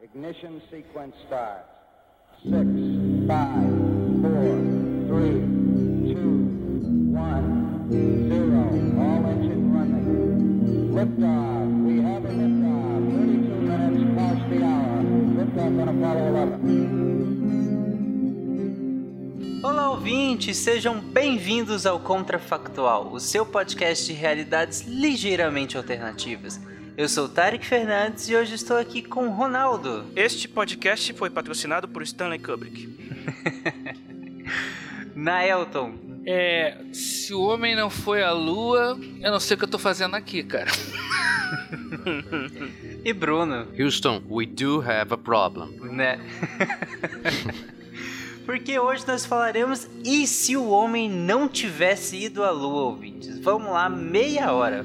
Ignition sequence starts. Six, five, four, three, two, one, zero. All engine running. Liftoff. We have a liftoff. 32 minutes past the hour. Liftoff on Apollo 11. Olá, ouvintes! Sejam bem-vindos ao Contrafactual, o seu podcast de realidades ligeiramente alternativas. Eu sou Tarek Fernandes e hoje estou aqui com Ronaldo. Este podcast foi patrocinado por Stanley Kubrick. Naelton. É, se o homem não foi à lua, eu não sei o que eu tô fazendo aqui, cara. e Bruno. Houston, we do have a problem. Né? Porque hoje nós falaremos e se o homem não tivesse ido à lua, ouvintes? Vamos lá, meia hora.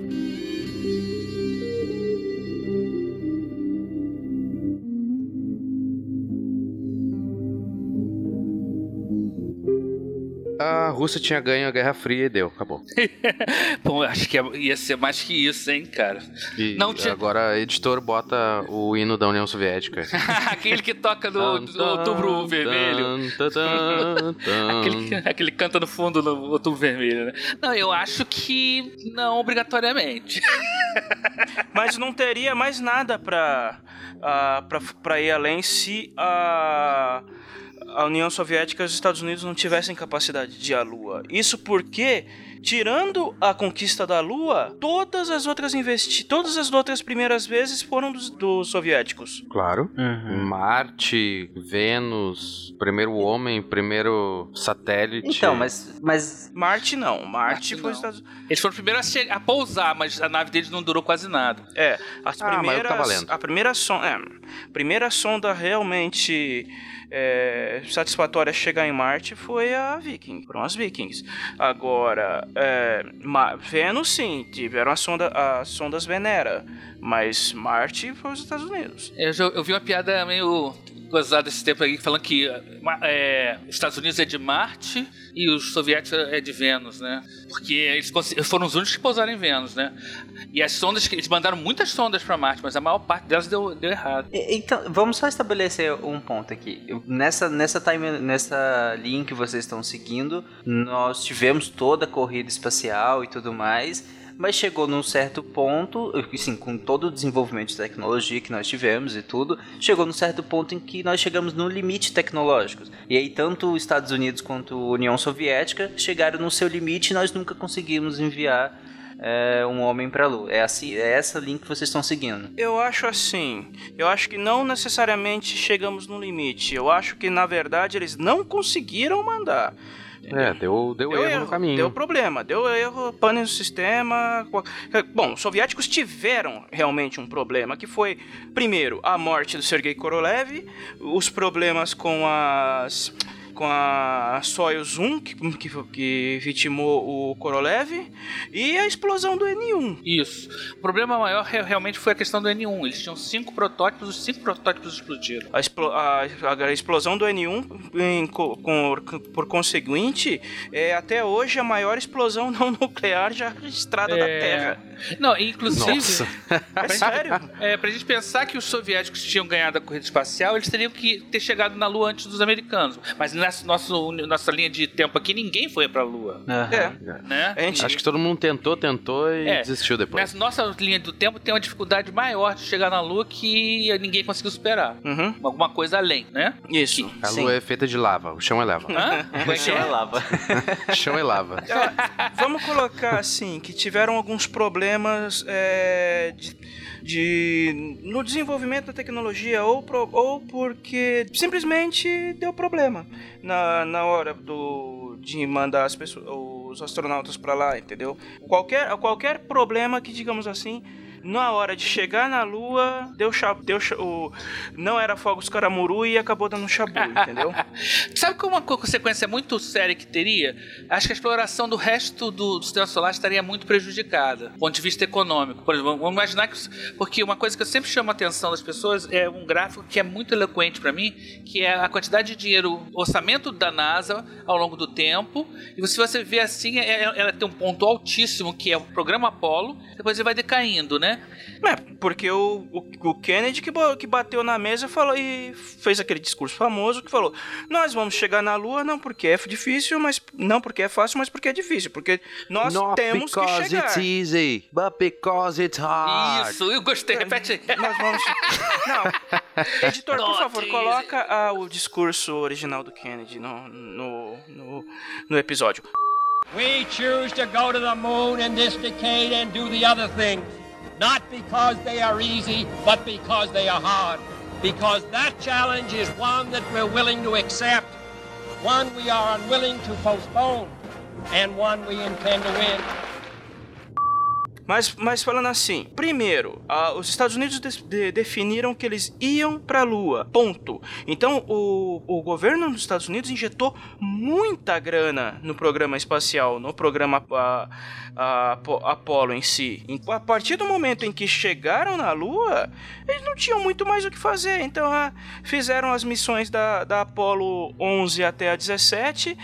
A Rússia tinha ganho a Guerra Fria e deu, acabou. Bom, eu acho que ia ser mais que isso, hein, cara. E Não tinha- agora editor bota o hino da União Soviética. aquele que toca no, no outubro vermelho. Aquele, que- aquele que canta no fundo no outubro vermelho, né? Não, eu acho que não obrigatoriamente. Mas não teria mais nada pra, ah, pra, pra ir além se a, a União Soviética e os Estados Unidos não tivessem capacidade de ir à Lua. Isso porque, tirando a conquista da Lua, todas as outras investi todas as outras primeiras vezes foram dos, dos soviéticos. Claro. Uhum. Marte, Vênus, primeiro homem, primeiro satélite. Então, mas, mas Marte não, Marte, Marte foi não. os Estados Eles foram primeiros a, a pousar, mas a nave deles não durou quase nada. É, as Ah, mas primeiras. tá valendo. a primeira sonda. É, primeira sonda realmente é, satisfatória a chegar em Marte foi a Viking. Foram as Vikings. Agora, é, Vênus sim, tiveram a sonda, as sondas Venera. Mas Marte foi os Estados Unidos. Eu, eu vi uma piada meio gozada esse tempo aí, falando que é, os Estados Unidos é de Marte e os soviéticos é de Vênus, né? Porque eles foram os únicos que pousaram em Vênus, né? E as sondas, que eles mandaram muitas sondas para Marte, mas a maior parte delas deu, deu errado. Então, vamos só estabelecer um ponto aqui. Nessa, nessa, time, nessa linha que vocês estão seguindo, nós tivemos toda a corrida espacial e tudo mais, mas chegou num certo ponto, assim, com todo o desenvolvimento de tecnologia que nós tivemos e tudo, chegou num certo ponto em que nós chegamos no limite tecnológico. E aí, tanto os Estados Unidos quanto a União Soviética chegaram no seu limite e nós nunca conseguimos enviar é, um homem para a Lua. É, assim, é essa linha que vocês estão seguindo. Eu acho assim. Eu acho que não necessariamente chegamos no limite. Eu acho que, na verdade, eles não conseguiram mandar. É, deu, deu, erro, no caminho. Deu problema, deu erro, pane no sistema. Bom, os soviéticos tiveram realmente um problema, que foi, primeiro, a morte do Sergei Korolev, os problemas com as com a Soyuz 1, que, que, que vitimou o Korolev, e a explosão do N1. Isso. O problema maior re- realmente foi a questão do N1. Eles tinham cinco protótipos, os cinco protótipos explodiram. A, explo- a- a explosão do N1, em co- com- por conseguinte, é até hoje a maior explosão não nuclear já registrada da É. Terra. Não, inclusive. Nossa. É sério? É, pra gente pensar que os soviéticos tinham ganhado a corrida espacial, eles teriam que ter chegado na Lua antes dos americanos. Mas nessa nosso, nossa linha de tempo aqui, ninguém foi pra Lua. É. Né? A gente- Acho que todo mundo tentou, tentou e É, desistiu depois. Nessa nossa linha do tempo tem uma dificuldade maior de chegar na Lua que ninguém conseguiu superar. Uhum, Alguma coisa além, né? isso. A Sim. lua é feita de lava, o chão é lava. Hã? Como é que Chão é é? lava. chão é lava. Vamos colocar assim, que tiveram alguns problemas problemas é, de, de- no desenvolvimento da tecnologia ou, pro- ou porque simplesmente deu problema na, na hora do, de mandar as pessoas, os astronautas para lá, entendeu? Qualquer, qualquer problema que, digamos assim, na hora de chegar na Lua, deu, cha, deu o, não era fogos caramuru e acabou dando chabu, entendeu? Sabe que uma consequência muito séria que teria? Acho que a exploração do resto do, do sistema solar estaria muito prejudicada, do ponto de vista econômico. Por exemplo, vamos imaginar que. Porque uma coisa que eu sempre chamo a atenção das pessoas é um gráfico que é muito eloquente para mim, que é a quantidade de dinheiro, orçamento da NASA ao longo do tempo. E se você vê assim, é- é- ela tem um ponto altíssimo, que é o programa Apollo, depois ele vai decaindo, né? É, porque o, o, o Kennedy que, que bateu na mesa e falou e fez aquele discurso famoso que falou: Nós vamos chegar na Lua não porque é difícil, mas não porque é fácil, mas porque é difícil, porque nós Not temos que because chegar. it's easy, but because it's hard. Isso, eu gostei, repete aí. Nós vamos. Não. Editor, por Not favor, easy. coloca ah, o discurso original do Kennedy no, no, no, no episódio. We choose to go to the moon in this decade and do the other things, not because they are easy, but because they are hard. Because that challenge is one that we're willing to accept, one we are unwilling to postpone, and one we intend to win. Mas, mas falando assim, primeiro, ah, os Estados Unidos des- de- definiram que eles iam para a Lua, ponto. Então o, o governo dos Estados Unidos injetou muita grana no programa espacial, no programa ah, ah, Apo- Apollo em si. A partir do momento em que chegaram na Lua, eles não tinham muito mais o que fazer. Então fizeram as missões da, da Apollo 11 até a 17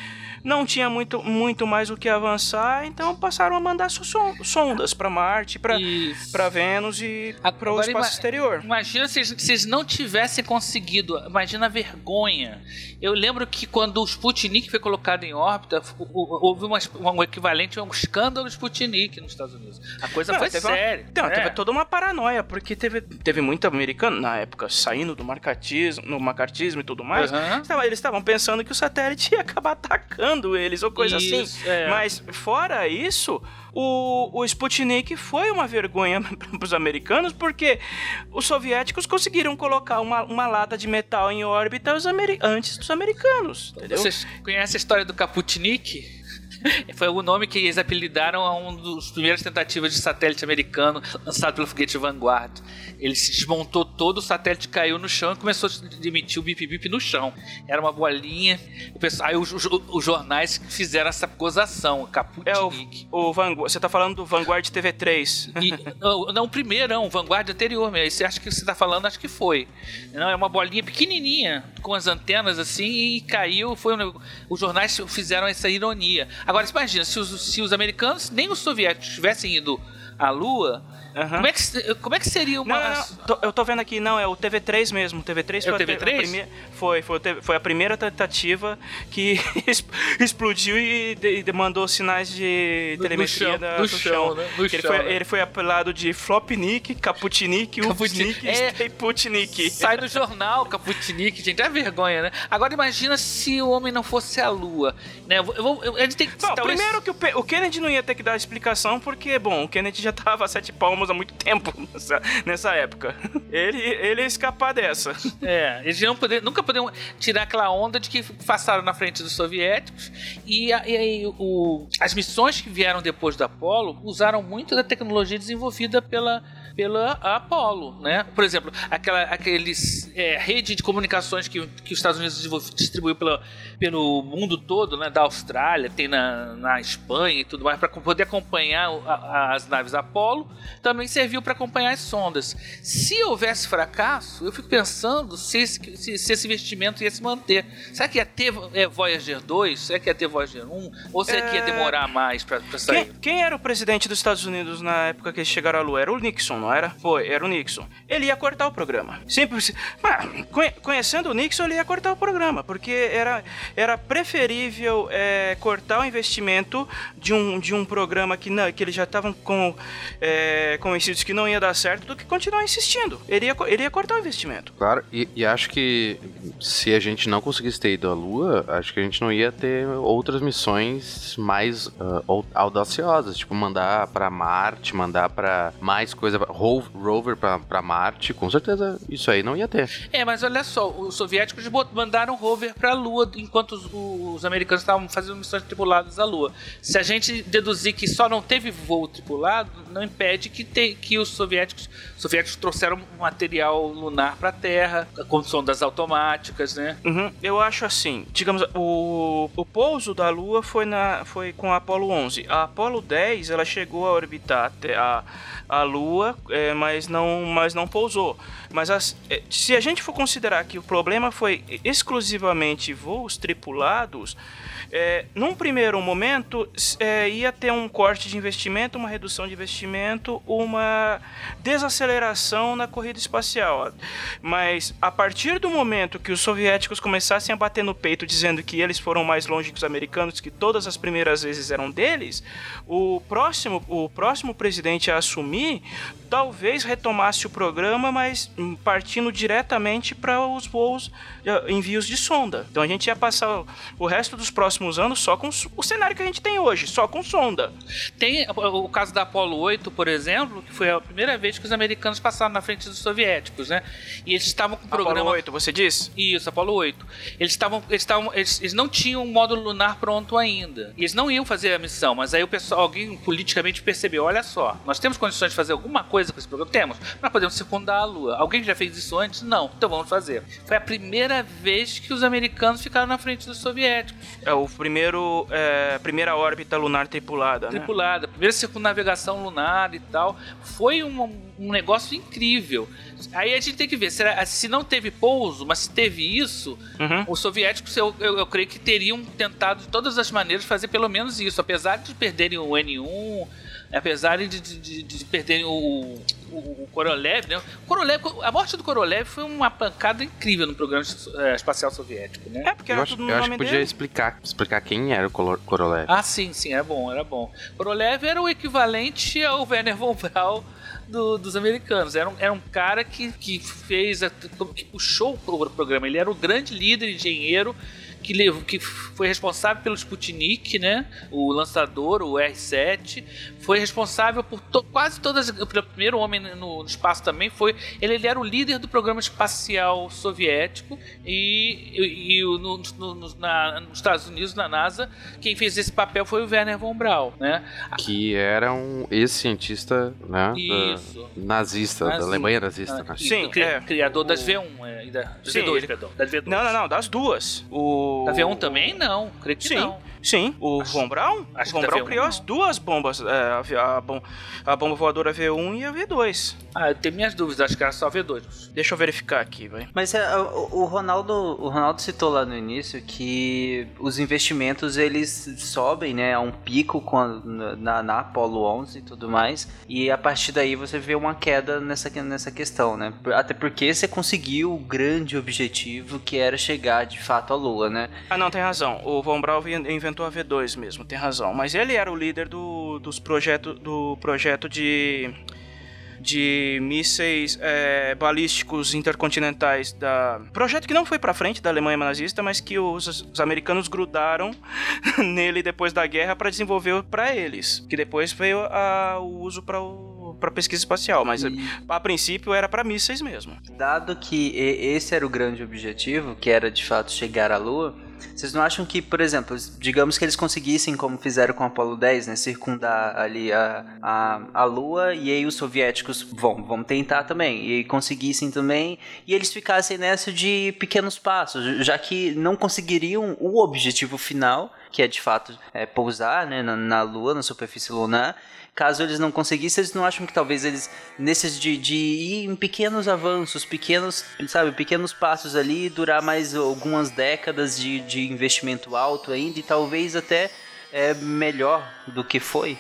não tinha muito, muito mais o que avançar, então passaram a mandar so- son- sondas para Marte, para para Vênus e para o espaço exterior. Imagina se se eles não tivessem conseguido. Imagina a vergonha. Eu lembro que quando o Sputnik foi colocado em órbita, houve uma, um equivalente a um escândalo Sputnik nos Estados Unidos. A coisa Não, foi teve uma- séria. Então, É. teve toda uma paranoia, porque teve, teve muito americano na época saindo do marcatismo, no macartismo e tudo mais. Estava- eles estavam pensando que o satélite ia acabar atacando eles ou coisa Isso, assim. é. Mas fora isso, o, o Sputnik foi uma vergonha para os americanos, porque os soviéticos conseguiram colocar uma, uma lata de metal em órbita antes dos americanos. Entendeu? Vocês conhecem a história do Kaputnik? Foi o nome que eles apelidaram a um dos primeiras tentativas de satélite americano lançado pelo foguete Vanguard. Ele se desmontou todo, o satélite caiu no chão e começou a emitir o bip-bip no chão. Era uma bolinha. O pessoal- Aí os, os- os jornais fizeram essa gozação, o Kaputnik. O Vanguard, você tá falando do Vanguard TV3. E, não, não, o primeiro, não, o Vanguard anterior mesmo. Esse acho que você tá falando, acho que foi. Não, é uma bolinha pequenininha, com as antenas assim, e caiu. Foi um Os jornais fizeram essa ironia. Agora, imagina, se os, se os americanos, nem os soviéticos, tivessem ido à Lua, como, é que, como é que seria uma. Não, não, não, tô- eu tô vendo aqui, não, é o TV3 mesmo. TV3 É o foi, a- TV3? a primeira- foi, foi, o foi a primeira tentativa que explodiu e de- mandou sinais de telemetria chão, da- no do chão, chão. né? Ele, chão, foi, né? ele foi apelado de Flopnik, Kaputnik, Upsnik É. e Putnik. Sai no jornal, Kaputnik, gente, é vergonha, né? Agora imagina se o homem não fosse a Lua. Né? Eu vou- eu- a gente tem que. Bom, talvez- primeiro que o, o Kennedy não ia ter que dar explicação, porque, bom, o Kennedy já tava a sete palmos há muito tempo nessa, nessa época. Ele, ele ia escapar dessa. É, eles não poder, nunca poderiam tirar aquela onda de que passaram na frente dos soviéticos e, aí o- as missões que vieram depois da Apollo usaram muito da tecnologia desenvolvida pela pela Apollo, né? Por exemplo, aquela aqueles é, rede de comunicações que, que os Estados Unidos distribuiu pela, pelo mundo todo, né? Da Austrália, tem na, na Espanha e tudo mais para poder acompanhar a- as naves Apollo, também serviu para acompanhar as sondas. Se houvesse fracasso, eu fico pensando se esse, se, se esse investimento ia se manter. Será que ia ter é, Voyager 2? Será que ia ter Voyager 1? Ou será que ia É. demorar mais para sair? Quem, quem era o presidente dos Estados Unidos na época que eles chegaram à Lua? Era o Nixon, não era? Foi, era o Nixon. Ele ia cortar o programa. Simples. Ah, conhe- conhecendo o Nixon, ele ia cortar o programa, porque era, era preferível é, cortar o investimento de um, de um programa que, não, que eles já estavam com, é, convencidos que não ia dar certo do que continuar insistindo. Ele ia, ele ia cortar o investimento. Claro, e, e acho que se a gente não conseguisse ter ido à Lua, acho que a gente não ia ter outras missões mais ah, au- audaciosas, tipo mandar pra Marte, mandar pra mais coisa, ro- rover pra, pra Marte, com certeza isso aí não ia ter. É, mas olha só, os soviéticos mandaram rover pra Lua enquanto os, os americanos estavam fazendo missões tripuladas à Lua. Se a gente deduzir que só não teve voo tripulado, não impede que, te- que os soviéticos, os soviéticos trouxeram material lunar pra Terra, com sondas automáticas, né? Uhum, Eu acho assim, digamos, o, o pouso da Lua foi, na, foi com a Apollo 11. A Apollo 10, ela chegou a orbitar até a, a Lua, é, mas, não, mas não pousou. Mas as- é, se a gente for considerar que o problema foi exclusivamente voos tripulados, é, num primeiro momento é, ia ter um corte de investimento, uma redução de investimento, uma desaceleração na corrida espacial. Mas a partir do momento que os soviéticos começassem a bater no peito dizendo que eles foram mais longe que os americanos, que todas as primeiras vezes eram deles, o próximo, o próximo presidente a assumir talvez retomasse o programa, mas hum, partindo diretamente para os voos, eh, envios de sonda. Então a gente ia passar o- resto dos próximos anos só com o cenário que a gente tem hoje, só com sonda. Tem o o caso da Apollo 8, por exemplo, que foi a primeira vez que os americanos passaram na frente dos soviéticos, né? E eles estavam com o programa. Apollo 8, você diz? Isso, Apollo 8. Eles estavam. Eles, estavam eles, eles não tinham um módulo lunar pronto ainda. E eles não iam fazer a missão, mas aí o pessoal, alguém politicamente percebeu: olha só, nós temos condições de fazer alguma coisa com esse programa? Temos. Nós podemos circundar a Lua. Alguém já fez isso antes? Não. Então vamos fazer. Foi a primeira vez que os americanos ficaram na frente dos soviéticos. É o primeiro, é, primeira órbita lunar tripulada, né? tripulada, primeira circunnavegação lunar e tal. Foi um, um negócio incrível. Aí a gente tem que ver, será, se não teve pouso, mas se teve isso, Uhum. os soviéticos, eu, eu, eu creio que teriam tentado de todas as maneiras fazer pelo menos isso, apesar de perderem o N1, apesar de, de, de- de perderem o, o, o Korolev, né? O Korolev, a morte do Korolev foi uma pancada incrível no programa eh, espacial soviético, né? É, porque Eu era acho, tudo no eu acho que podia dele. explicar, explicar quem era o Korolev. Ah, sim, sim, era bom, era bom. Korolev era o equivalente ao Werner von Braun do- dos americanos. Era um, era um cara que, que fez, a- que puxou o pro- programa. Ele era o grande líder, engenheiro, que, levou, que foi responsável pelo Sputnik, né? O lançador, o R-7. Foi responsável por to- quase todas. Pelo primeiro homem no, no espaço também foi. Ele, ele era o líder do programa espacial soviético. E, e, e o- no- no- no- na- nos Estados Unidos, na NASA, quem fez esse papel foi o Werner von Braun, né? Que era um ex-cientista, né? da- Isso. nazista, da Nazi. Alemanha nazista, Ah, né? Sim, cri- é. criador das O- V1, é, e da, das Sim, V2, ele- perdão. Das V2. Não, não, não, das duas. O... Da V1 também? Não, creio que Sim, não. Sim. O Von Braun, acho o Von da Braun V1 criou as duas bombas, é, a, a bom- a bomba voadora V1 e a V2. Ah, eu tenho minhas dúvidas, acho que era só V2. Deixa eu verificar aqui, vai. Mas é, o, o Ronaldo, o Ronaldo citou lá no início que os investimentos eles sobem, né, a um pico quando, na, na Apollo 11 e tudo mais, e a partir daí você vê uma queda nessa, nessa questão, né? Até porque você conseguiu o grande objetivo que era chegar de fato à Lua, né? Ah, não, tem razão. O Von Braun in- inventou a V2 mesmo, tem razão. Mas ele era o líder do, dos projeto, do projeto de de mísseis é, balísticos intercontinentais da projeto que não foi pra frente da Alemanha nazista, mas que os, os americanos grudaram nele depois da guerra para desenvolver para eles, que depois veio a, o uso para para pesquisa espacial, mas a princípio era para mísseis mesmo. Dado que e- esse era o grande objetivo, que era de fato chegar à Lua, vocês não acham que, por exemplo, digamos que eles conseguissem, como fizeram com o Apollo 10, né, circundar ali a, a, a Lua, e aí os soviéticos vão, vão tentar também, e conseguissem também, e eles ficassem nessa de pequenos passos, já que não conseguiriam o objetivo final, que é de fato é, pousar né, na, na Lua, na superfície lunar, caso eles não conseguissem, eles não acham que talvez eles, nesses de, de ir em pequenos avanços, pequenos, sabe, pequenos passos ali, durar mais algumas décadas de, de investimento alto ainda e talvez até é melhor do que foi?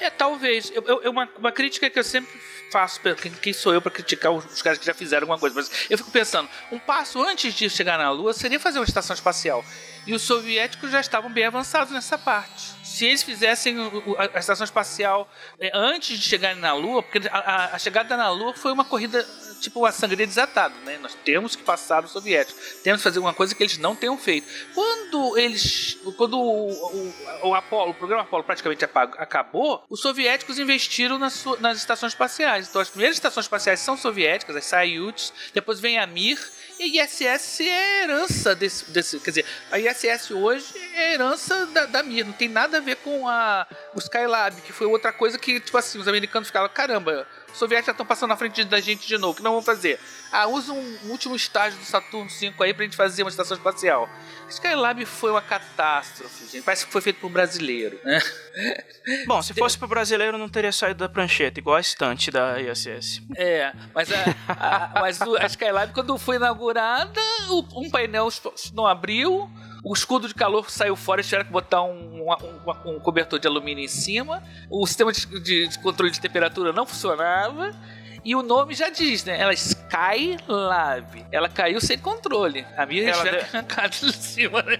É, talvez. Eu, eu- uma, uma crítica que eu sempre faço, quem, sou eu para criticar os, caras que já fizeram alguma coisa? Mas eu fico pensando, um passo antes de chegar na Lua seria fazer uma estação espacial. E os soviéticos já estavam bem avançados nessa parte. Se eles fizessem a, estação espacial é, antes de chegarem na Lua, porque a, a chegada na Lua foi uma corrida tipo a sangria desatada, né? Nós temos que passar os soviéticos, temos que fazer uma coisa que eles não tenham feito. Quando eles, quando o, o, o Apolo, o programa Apolo praticamente acabou, os soviéticos investiram nas, nas estações espaciais. Então as primeiras estações espaciais são soviéticas, as Soyuz, depois vem a Mir e a ISS é herança desse, desse. Quer dizer, a ISS hoje é herança da, da Mir. Não tem nada a ver com a, o Skylab, que foi outra coisa que, tipo assim, os americanos ficavam, caramba, os soviéticos já estão passando na frente da gente de novo. O que não vamos fazer? Ah, usa um último estágio do Saturno 5 aí pra gente fazer uma estação espacial. Skylab foi uma catástrofe, gente. Parece que foi feito por um brasileiro, né? Bom, se fosse pro brasileiro, não teria saído da prancheta, igual a estante da ISS. É, mas a, a, mas a Skylab, quando foi inaugurada, um painel não abriu, o escudo de calor saiu fora, tiveram que botar um, um, um, cobertor de alumínio em cima, o sistema de, de, de controle de temperatura não funcionava. E o nome já diz, né? Ela é Skylab. Ela caiu sem controle. A minha ela tiveram de... arrancado de cima, né?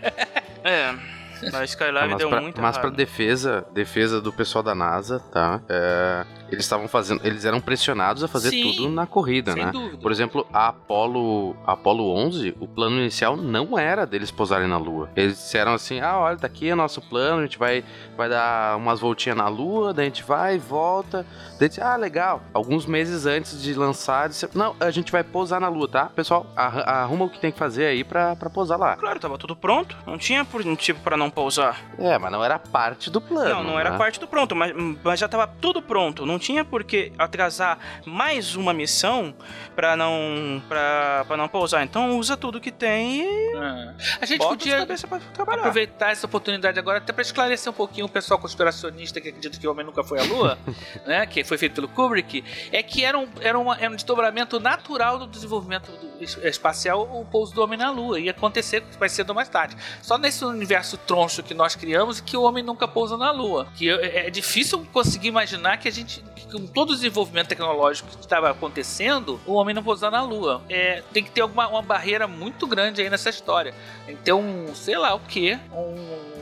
É. A Skylab deu pra, muito Mas pra defesa, defesa do pessoal da NASA, tá? É, eles estavam fazendo, eles eram pressionados a fazer Sim, tudo na corrida, né? dúvida. Por exemplo, a Apollo, a Apollo 11, o plano inicial não era deles pousarem na Lua. Eles disseram assim: "Ah, olha, tá aqui é nosso plano, a gente vai vai dar umas voltinhas na Lua, daí a gente vai e volta". Daí disse, ah, legal. Alguns meses antes de lançar, disse, não, a gente vai pousar na Lua, tá? Pessoal, arruma o que tem que fazer aí pra, pra pousar lá. Claro, tava tudo pronto. Não tinha por, tipo para não pousar. É, mas não era parte do plano. Não, não era né? parte do pronto, mas, mas já tava tudo pronto. Não tinha por que atrasar mais uma missão pra não para não pousar. Então usa tudo que tem e É. A gente bota podia os cabeça pra trabalhar. aproveitar essa oportunidade agora até para esclarecer um pouquinho o pessoal conspiracionista que acredita que o homem nunca foi à Lua, né? Que foi feito pelo Kubrick, é que era um, era, uma, era um desdobramento natural do desenvolvimento do es- espacial o pouso do homem na Lua. Ia acontecer mais cedo ou mais tarde. Só nesse universo troncho que nós criamos que o homem nunca pousa na Lua. Que é, é difícil conseguir imaginar que a gente, que com todo o desenvolvimento tecnológico que estava acontecendo, o homem não pousar na Lua. É, tem que ter alguma uma barreira muito grande aí nessa história. Tem que ter um, sei lá o que,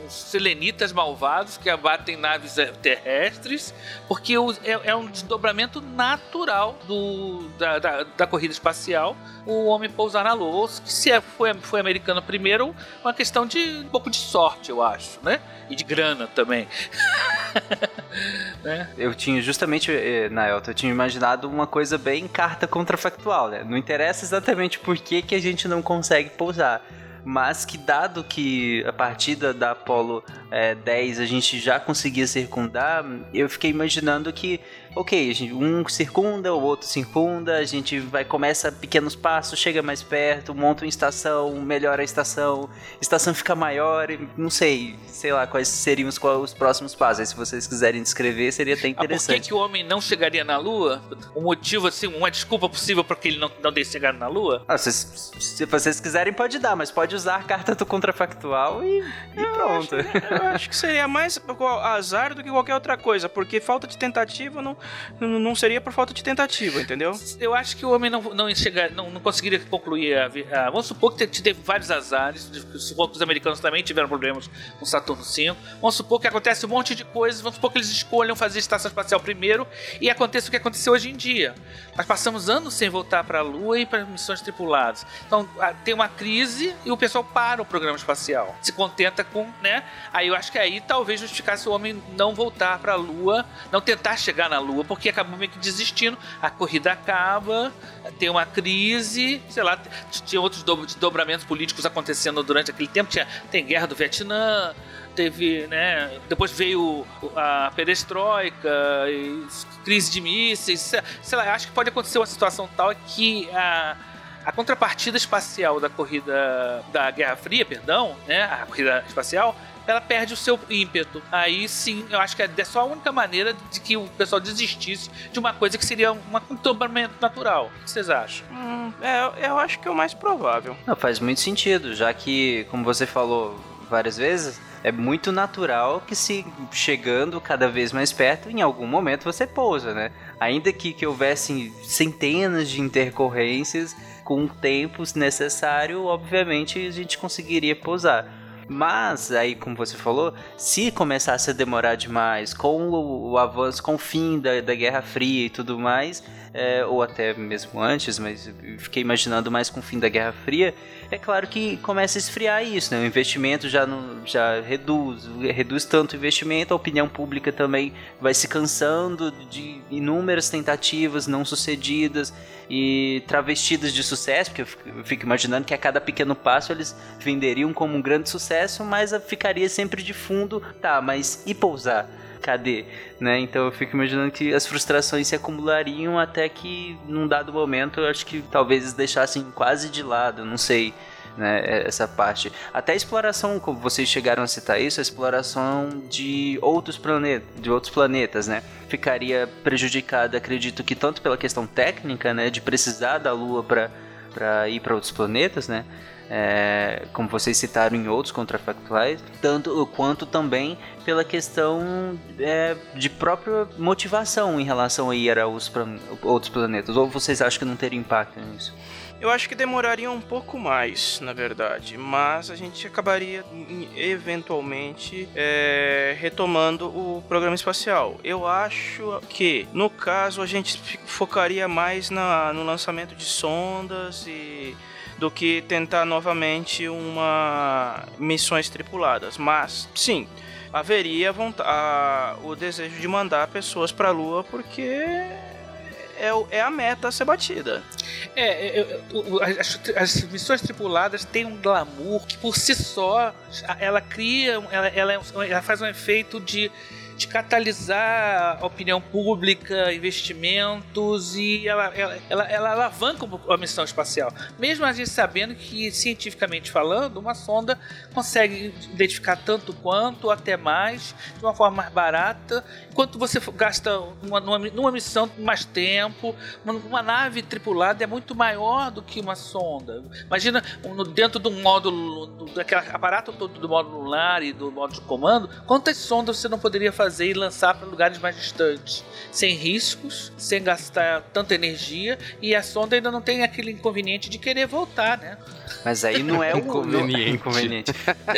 selenitas malvados que abatem naves eh, terrestres, porque é, é um desdobramento natural do, da, da, da corrida espacial o homem pousar na Lua. Se é, foi, foi americano primeiro, uma questão de um pouco de sorte, eu acho, né? E de grana também. né? Eu tinha justamente, eh, Naelton, eu tinha imaginado uma coisa bem carta contrafactual, né? Não interessa exatamente por que, que a gente não consegue pousar. Mas que dado que a partida da Apollo eh, 10 a gente já conseguia circundar, eu fiquei imaginando que, ok, um circunda, o outro circunda, a gente vai começa pequenos passos, chega mais perto, monta uma estação, melhora a estação, a estação fica maior, e não sei, sei lá quais seriam os, qual- os próximos passos. Aí, se vocês quiserem descrever, seria até Ah, por que, interessante. que o homem não chegaria na Lua? Um motivo, assim, uma desculpa possível para que ele não, não tenha chegado na Lua? Ah, se, se vocês quiserem, pode dar, mas pode usar a carta do contrafactual e, e pronto. Eu acho que seria mais azar do que qualquer outra coisa, porque falta de tentativa não, não seria por falta de tentativa, entendeu? Eu acho que o homem não, não, não, não conseguiria concluir a, a- Vamos supor que te- teve vários azares. Supor que os americanos também tiveram problemas com Saturno V. Vamos supor que acontece um monte de coisas. Vamos supor que eles escolham fazer estação espacial primeiro e aconteça o que aconteceu hoje em dia. Nós passamos anos sem voltar para a Lua e para missões tripuladas. Então a- tem uma crise e o pessoal para o programa espacial. Se contenta com, né? Aí eu acho que aí talvez justificasse o homem não voltar para a Lua, não tentar chegar na Lua, porque acabou meio que desistindo. A corrida acaba, tem uma crise, sei lá, tinha outros do- desdobramentos políticos acontecendo durante aquele tempo. Tinha, tem guerra do Vietnã, teve, né? Depois veio a perestroika, crise de mísseis, sei, sei lá, acho que pode acontecer uma situação tal que a a contrapartida espacial da corrida da Guerra Fria, perdão, né, a corrida espacial, ela perde o seu ímpeto. Aí sim, eu acho que é só a única maneira de que o pessoal desistisse de uma coisa que seria um dobramento natural. O que vocês acham? Hum, é, eu acho que é o mais provável. Não, faz muito sentido, já que, como você falou várias vezes, É muito natural que se chegando cada vez mais perto, em algum momento você pousa, né? Ainda que, que houvessem centenas de intercorrências, com o tempo necessário, obviamente a gente conseguiria pousar. Mas, aí, como você falou, se começasse a demorar demais, com o, o avanço, com o fim da, da Guerra Fria e tudo mais, é, ou até mesmo antes, mas fiquei imaginando mais com o fim da Guerra Fria, é claro que começa a esfriar isso, né? O investimento já, não, já reduz, reduz tanto o investimento, a opinião pública também vai se cansando de inúmeras tentativas não sucedidas e travestidas de sucesso, porque eu fico imaginando que a cada pequeno passo eles venderiam como um grande sucesso, mas ficaria sempre de fundo, tá, mas e pousar? Cadê? Né? Então eu fico imaginando que as frustrações se acumulariam até que num dado momento eu acho que talvez deixassem quase de lado, não sei. Né, essa parte. Até a exploração, como vocês chegaram a citar isso, a exploração de outros planetas, de outros planetas, né? Ficaria prejudicada, acredito que tanto pela questão técnica, né, de precisar da Lua para para ir para outros planetas, né? É, como vocês citaram em outros contrafactuais, tanto quanto também pela questão é, de própria motivação em relação a ir aos outros planetas. Ou vocês acham que não teria impacto nisso? Eu acho que demoraria um pouco mais, na verdade, mas a gente acabaria eventualmente é, retomando o programa espacial. Eu acho que, no caso, a gente focaria mais na, no lançamento de sondas e do que tentar novamente uma missões tripuladas. Mas, sim, haveria a, o desejo de mandar pessoas para a Lua porque é, é a meta a ser batida. É, é as, as, missões tripuladas têm um glamour que por si só ela cria, ela, ela, é ela faz um efeito de de catalisar a opinião pública, investimentos e ela, ela, ela, ela alavanca a missão espacial. Mesmo a gente sabendo que, cientificamente falando, uma sonda consegue identificar tanto quanto, até mais, de uma forma mais barata, enquanto você gasta uma, numa, numa missão mais tempo. Uma, uma, nave tripulada é muito maior do que uma sonda. Imagina dentro do módulo, daquele aparato todo do módulo lunar e do módulo de comando, quantas sondas você não poderia fazer? Fazer e lançar para lugares mais distantes, sem riscos, sem gastar tanta energia e a sonda ainda não tem aquele inconveniente de querer voltar, né? Mas aí não é o inconveniente. inconveniente.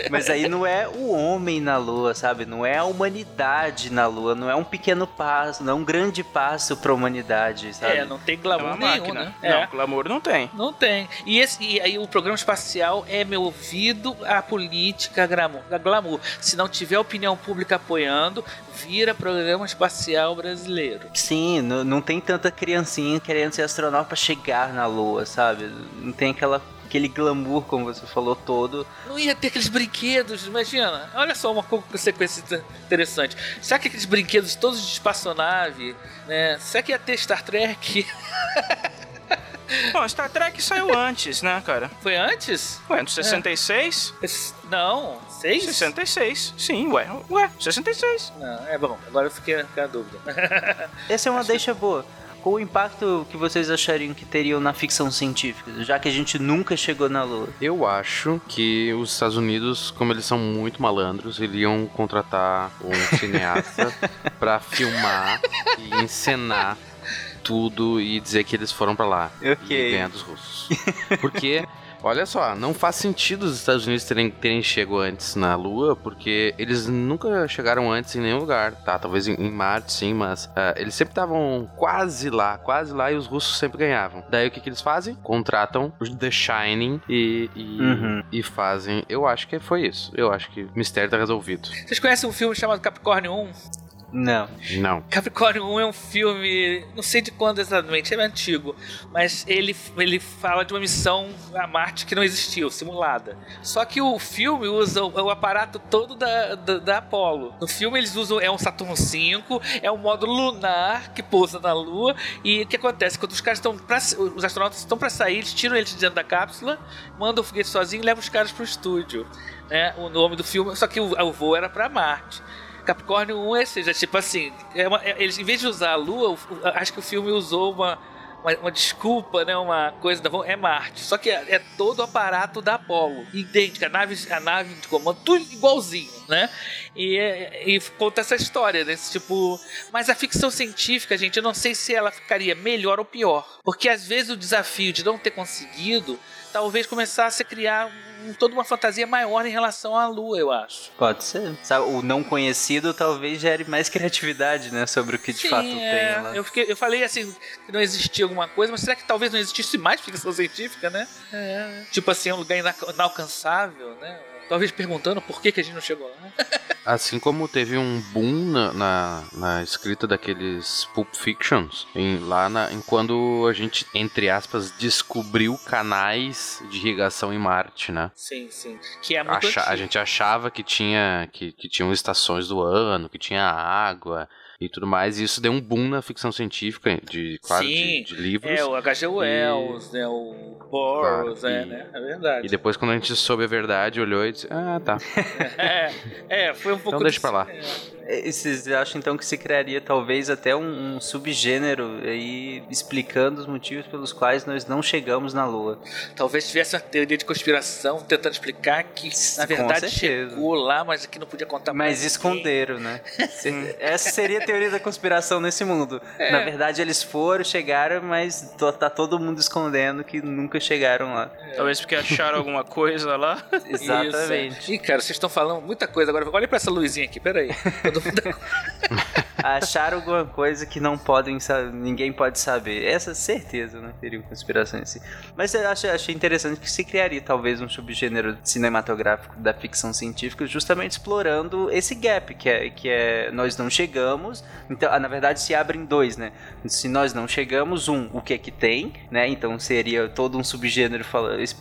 Mas aí não é o homem na Lua, sabe? Não é a humanidade na Lua, não é um pequeno passo, não é um grande passo para a humanidade, sabe? É, não tem glamour é nenhum, máquina. né? Não, é. glamour não tem. Não tem. E, esse, e aí o programa espacial é meu ouvido à política glamour. glamour. Se não tiver opinião pública apoiando, vira programa espacial brasileiro. Sim, não, não tem tanta criancinha querendo ser astronauta para chegar na Lua, sabe? Não tem aquela aquele glamour, como você falou, todo. Não ia ter aqueles brinquedos, imagina. Olha só uma consequência interessante. Será que aqueles brinquedos todos de espaçonave, né? Será que ia ter Star Trek? Bom, Star Trek saiu antes, né, cara? Foi antes? Ué, no 66? É. Não, 6? 66. Sim, ué. Ué, 66. Não, é bom. Agora eu fiquei com a dúvida. Essa é uma Acho deixa boa. Qual o impacto que vocês achariam que teriam na ficção científica, já que a gente nunca chegou na Lua? Eu acho que os Estados Unidos, como eles são muito malandros, iriam contratar um cineasta para filmar e encenar tudo e dizer que eles foram para lá okay. e ganhar dos russos. Porque Olha só, não faz sentido os Estados Unidos terem, terem chegado antes na Lua, porque eles nunca chegaram antes em nenhum lugar, tá? Talvez em, em Marte, sim, mas uh, eles sempre estavam quase lá, quase lá, e os russos sempre ganhavam. Daí o que, que eles fazem? Contratam The Shining e, e, uhum. e, fazem. Eu acho que foi isso. Eu acho que o mistério tá resolvido. Vocês conhecem um filme chamado Capricórnio 1? Não. Não. Capricórnio 1 é um filme, não sei de quando exatamente, é antigo, mas ele, ele fala de uma missão a Marte que não existiu, simulada. Só que o filme usa o, o aparato todo da, da, da, Apollo. No filme eles usam, é um Saturno 5, é um módulo lunar que pousa na Lua, e o que acontece? Quando os caras estão, os astronautas estão para sair, eles tiram eles de dentro da cápsula, mandam o foguete sozinho e levam os caras pro estúdio. Né? O nome do filme, só que o, o voo era para Marte. Capricórnio 1 é seja, tipo assim, é uma, é, eles em vez de usar a lua, acho que o filme usou uma uma, uma desculpa, né? Uma coisa da é Marte. Só que é, é todo o aparato da Apollo. Idêntica, a nave, a nave de comando, tudo igualzinho, né? E, e conta essa história desse tipo. Mas a ficção científica, gente, eu não sei se ela ficaria melhor ou pior. Porque às vezes o desafio de não ter conseguido talvez começasse a criar toda uma fantasia maior em relação à Lua, eu acho. Pode ser. Sabe, o não conhecido talvez gere mais criatividade, né? Sobre o que de Sim, fato é. tem lá. Eu, fiquei, eu falei assim que não existia alguma coisa, mas será que talvez não existisse mais ficção científica, né? É. Tipo assim, um lugar ina- inalcançável, né? Talvez perguntando por que, que a gente não chegou lá. Assim como teve um boom na, na, na escrita daqueles Pulp Fictions, em, lá na, em quando a gente, entre aspas, descobriu canais de irrigação em Marte, né? Sim, sim. Que é muito Acha- a gente achava que tinha que, que tinham estações do ano, que tinha água e tudo mais, e isso deu um boom na ficção científica, de, claro, de, Sim, de livros. É, o H.G. Wells, né? O Burroughs, Claro, é, e- né? É verdade. E depois, quando a gente soube a verdade, olhou e disse: Ah, tá. É, é, foi um pouco. Então deixa disso. pra lá. E Vocês acham então que se criaria talvez até um, um subgênero aí explicando os motivos pelos quais nós não chegamos na Lua? Talvez tivesse uma teoria de conspiração tentando explicar que, na Com verdade, chegou lá, mas que não podia contar pra Mas ninguém. esconderam, né? Essa seria a teoria da conspiração nesse mundo. É. Na verdade, eles foram, chegaram, mas tá todo mundo escondendo que nunca chegaram lá. Talvez porque acharam alguma coisa lá. Exatamente. Isso. Ih, cara, vocês estão falando muita coisa agora. Olha pra essa luzinha aqui, peraí. Todo mundo- Acharam alguma coisa que não podem ninguém pode saber. Essa certeza, né? Teria uma conspiração em si. Mas eu achei, achei interessante que se criaria talvez um subgênero cinematográfico da ficção científica, justamente explorando esse gap, que é, que é nós não chegamos. Então, ah, na verdade, se abrem dois, né? Se nós não chegamos, um, o que é que tem, né? Então seria todo um subgênero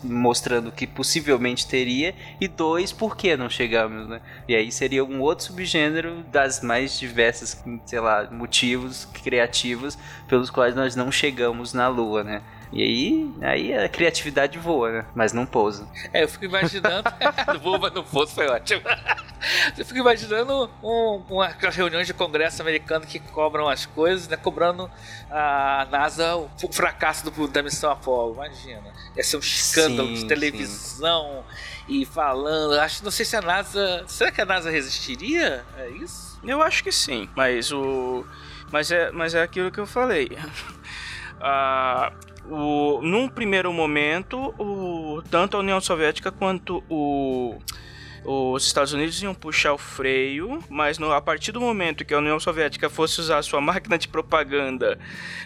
mostrando que possivelmente teria, e dois, por que não chegamos, né? E aí seria um outro subgênero das mais diversas, sei lá, motivos criativos pelos quais nós não chegamos na Lua, né? E aí, aí a criatividade voa, né? Mas não pousa. É, eu fico imaginando. não vou, mas não fosse, foi ótimo. Eu fico imaginando um, uma, aquelas reuniões de congresso americano que cobram as coisas, né? Cobrando a NASA o, fracasso do- da missão Apollo. Imagina. Ia ser um escândalo Sim, de televisão e falando. Acho, não sei se a NASA. Será que a NASA resistiria? É isso? Eu acho que sim, mas o. Mas é, mas é aquilo que eu falei. Ah, o, num primeiro momento, o, tanto a União Soviética quanto o, os Estados Unidos iam puxar o freio, mas no- a partir do momento que a União Soviética fosse usar sua máquina de propaganda,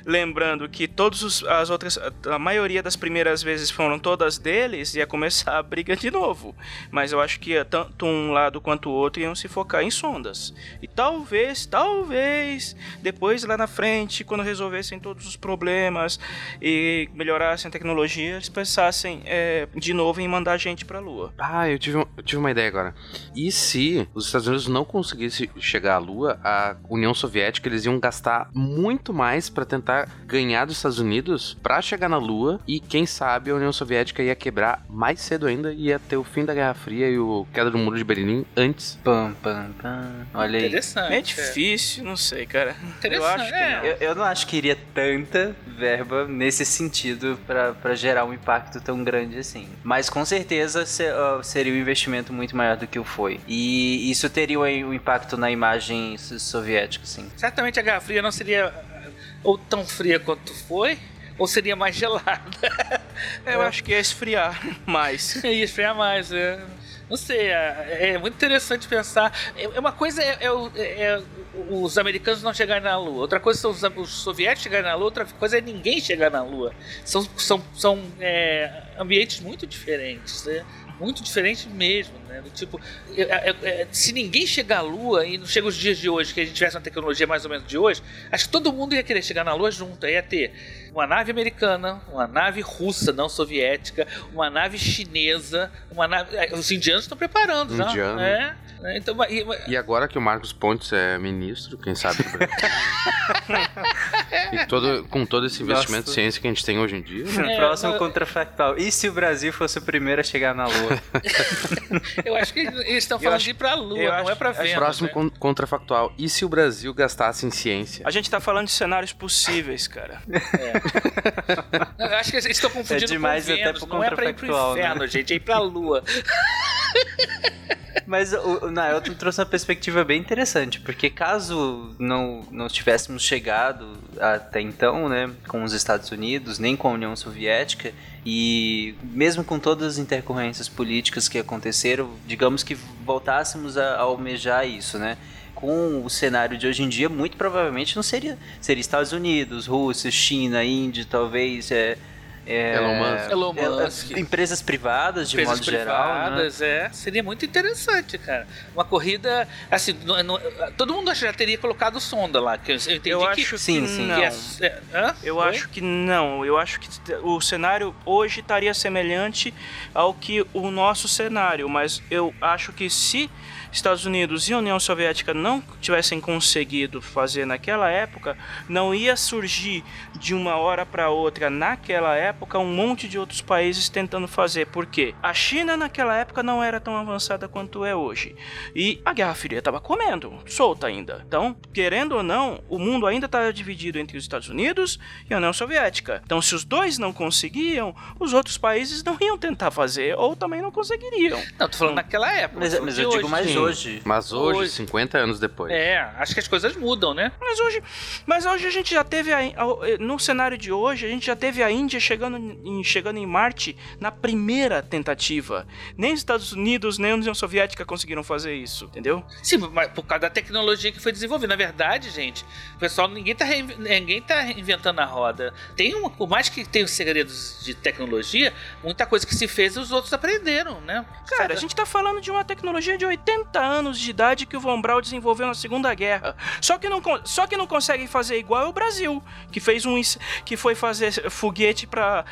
lembrando que todos os- as outras, a maioria das primeiras vezes foram todas deles, ia começar a briga de novo. Mas eu acho que tanto um lado quanto o outro iam se focar em sondas. E talvez, talvez, depois lá na frente, quando resolvessem todos os problemas e melhorassem a tecnologia, eles pensassem é, de novo em mandar gente pra Lua. Ah, eu tive, um- eu tive uma ideia agora. E se os Estados Unidos não conseguissem chegar à Lua, a União Soviética eles iam gastar muito mais pra tentar ganhar dos Estados Unidos pra chegar na Lua e quem sabe a União Soviética ia quebrar mais cedo ainda e ia ter o fim da Guerra Fria e o queda do muro de Berlim antes. Pam, pam, pam. Olha aí. Interessante. É difícil, não sei, cara. Eu Interessante, acho que é. não. Eu, eu não acho que iria tanta verba nesse sentido pra pra gerar um impacto tão grande assim. Mas com certeza se- ah, seria um investimento muito maior do que o foi. E isso teria um, um impacto na imagem so- soviética, sim. Certamente a Guerra Fria não seria uh, ou tão fria quanto foi, ou seria mais gelada. Eu acho que ia esfriar mais. Ia esfriar mais, é. Não sei, é, é muito interessante pensar. É é uma coisa é, é o- é os americanos não chegarem na Lua, outra coisa são os, os soviéticos chegarem na Lua, outra coisa é ninguém chegar na Lua. São, são, são é, ambientes muito diferentes, né? Muito diferentes mesmo, né? Do tipo, é- é- é, se ninguém chegar à Lua e não chega os dias de hoje, que a gente tivesse uma tecnologia mais ou menos de hoje, acho que todo mundo ia querer chegar na Lua junto. Ia ter uma nave americana, uma nave russa, não soviética, uma nave chinesa, uma nave. é, Os indianos estão preparando já. Indiano. Né? Então, e- E agora que o Marcos Pontes é ministro, quem sabe? E todo, com todo esse investimento Nossa. de ciência que a gente tem hoje em dia, né? É, Próximo mas- contrafactual. E se o Brasil fosse o primeiro a chegar na Lua? Eu acho que eles estão falando acho- de ir pra Lua, não acho- é pra Vênus. Próximo né? con- contrafactual. E se o Brasil gastasse em ciência? A gente tá falando de cenários possíveis, cara. Eu acho que eles estão confundindo É demais com até Vênus. pro Não é pra ir pro né? inferno, gente, é ir pra Lua. Mas o, o trouxe uma perspectiva bem interessante, porque caso não, não tivéssemos chegado até então, né, com os Estados Unidos, nem com a União Soviética, e mesmo com todas as intercorrências políticas que aconteceram, digamos que voltássemos a, a almejar isso, né? Com o cenário de hoje em dia, muito provavelmente não seria. Seria Estados Unidos, Rússia, China, Índia, talvez. É, é, Elon Musk. Elon é, Musk. empresas privadas, de Empresas modo geral. Né? privadas, é. Seria muito interessante, cara. Uma corrida, assim, não- não- todo mundo que já teria colocado sonda lá, que eu entendi Eu que... acho que Sim, sim. não. que é- é- hã? Eu Oi? acho que não. Eu acho que o cenário hoje estaria semelhante ao que o nosso cenário, mas eu acho que se Estados Unidos e União Soviética não tivessem conseguido fazer naquela época, não ia surgir de uma hora para outra naquela época um monte de outros países tentando fazer. Por quê? A China naquela época não era tão avançada quanto é hoje. E a Guerra Fria estava comendo, solta ainda. Então, querendo ou não, o mundo ainda estava dividido entre os Estados Unidos e a União Soviética. Então, se os dois não conseguiam, os outros países não iam tentar fazer ou também não conseguiriam. Não, tô falando naquela época. Mas, mas eu digo hoje. mais Sim, hoje. Mas hoje, Hoje. 50 anos depois. É, acho que as coisas mudam, né? Mas hoje, mas hoje a gente já teve a, a- no cenário de hoje a gente já teve a Índia chegando em, chegando em Marte na primeira tentativa. Nem os Estados Unidos nem a União Soviética conseguiram fazer isso, entendeu? Sim, mas por causa da tecnologia que foi desenvolvida. Na verdade, gente, o pessoal, ninguém tá, reinv- ninguém tá inventando a roda. Tem uma, por mais que tenha os segredos de tecnologia, muita coisa que se fez os outros aprenderam, né? Cara, a gente tá falando de uma tecnologia de 80 anos de idade que o Von Braun desenvolveu na Segunda Guerra. Só que não, só que não consegue fazer igual é o Brasil, que fez um que foi fazer foguete pra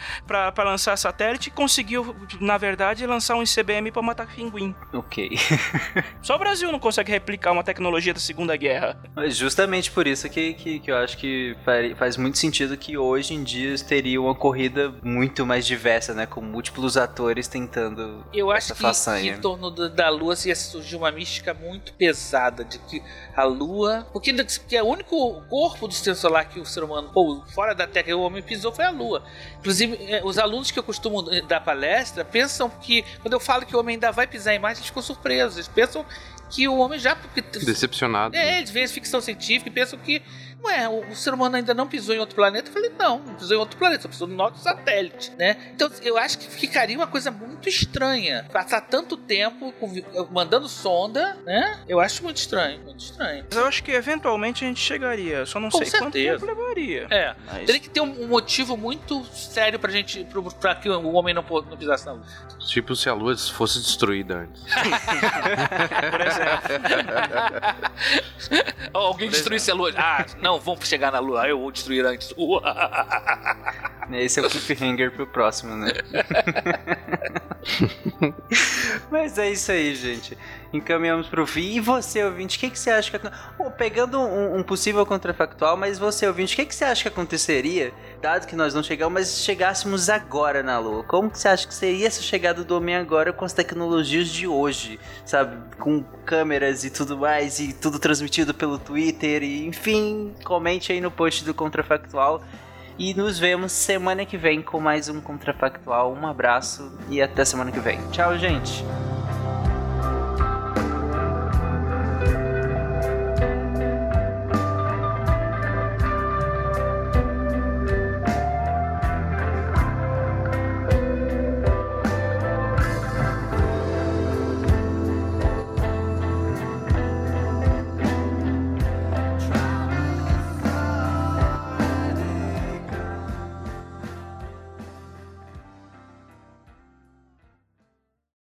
lançar satélite e conseguiu, na verdade, lançar um ICBM pra matar pinguim. Ok. Só o Brasil não consegue replicar uma tecnologia da Segunda Guerra. Mas justamente por isso que, que, que eu acho que fa- faz muito sentido que hoje em dia teria uma corrida muito mais diversa, né? Com múltiplos atores tentando Eu acho essa que, façanha. em torno da Lua ia surgir uma mística muito pesada de que a Lua. Porque, porque o único corpo do sistema solar que o ser humano, ou fora da Terra, o homem pisou foi a Lua. Inclusive, eh, os alunos que eu costumo dar palestra pensam que, quando eu falo que o homem ainda vai pisar em Marte, eles ficam surpresos. Eles pensam que o homem já. Decepcionado. É, eles veem ficção científica e pensam que, ué, o, o ser humano ainda não pisou em outro planeta. Eu falei, não, não pisou em outro planeta, só pisou no nosso satélite, né? Então eu acho que ficaria uma coisa muito estranha. Passar tanto tempo convi- mandando sonda, né? Eu acho muito estranho, muito estranho. Mas eu acho que eventualmente a gente chegaria, só não Com sei quanto certeza. tempo levaria. É, Mas- teria que ter um, um motivo muito sério pra gente, pro- pra que o homem não, não pisasse na Lua. Tipo se a lua fosse destruída antes. Por exemplo. Alguém destruísse a Lua. Ah, não, vamos chegar na Lua, eu vou destruir antes. Esse é o cliffhanger pro próximo, né? Mas é isso aí, gente. Encaminhamos pro fim. E você, ouvinte, o que, que você acha que. Pô, pegando um, um possível contrafactual, mas você, ouvinte, o que, que você acha que aconteceria, dado que nós não chegamos, mas chegássemos agora na Lua? Como que você acha que seria essa chegada do homem agora com as tecnologias de hoje? Sabe? Com câmeras e tudo mais, e tudo transmitido pelo Twitter, e enfim, comente aí no post do Contrafactual. E nos vemos semana que vem com mais um Contrafactual. Um abraço e até semana que vem. Tchau, gente!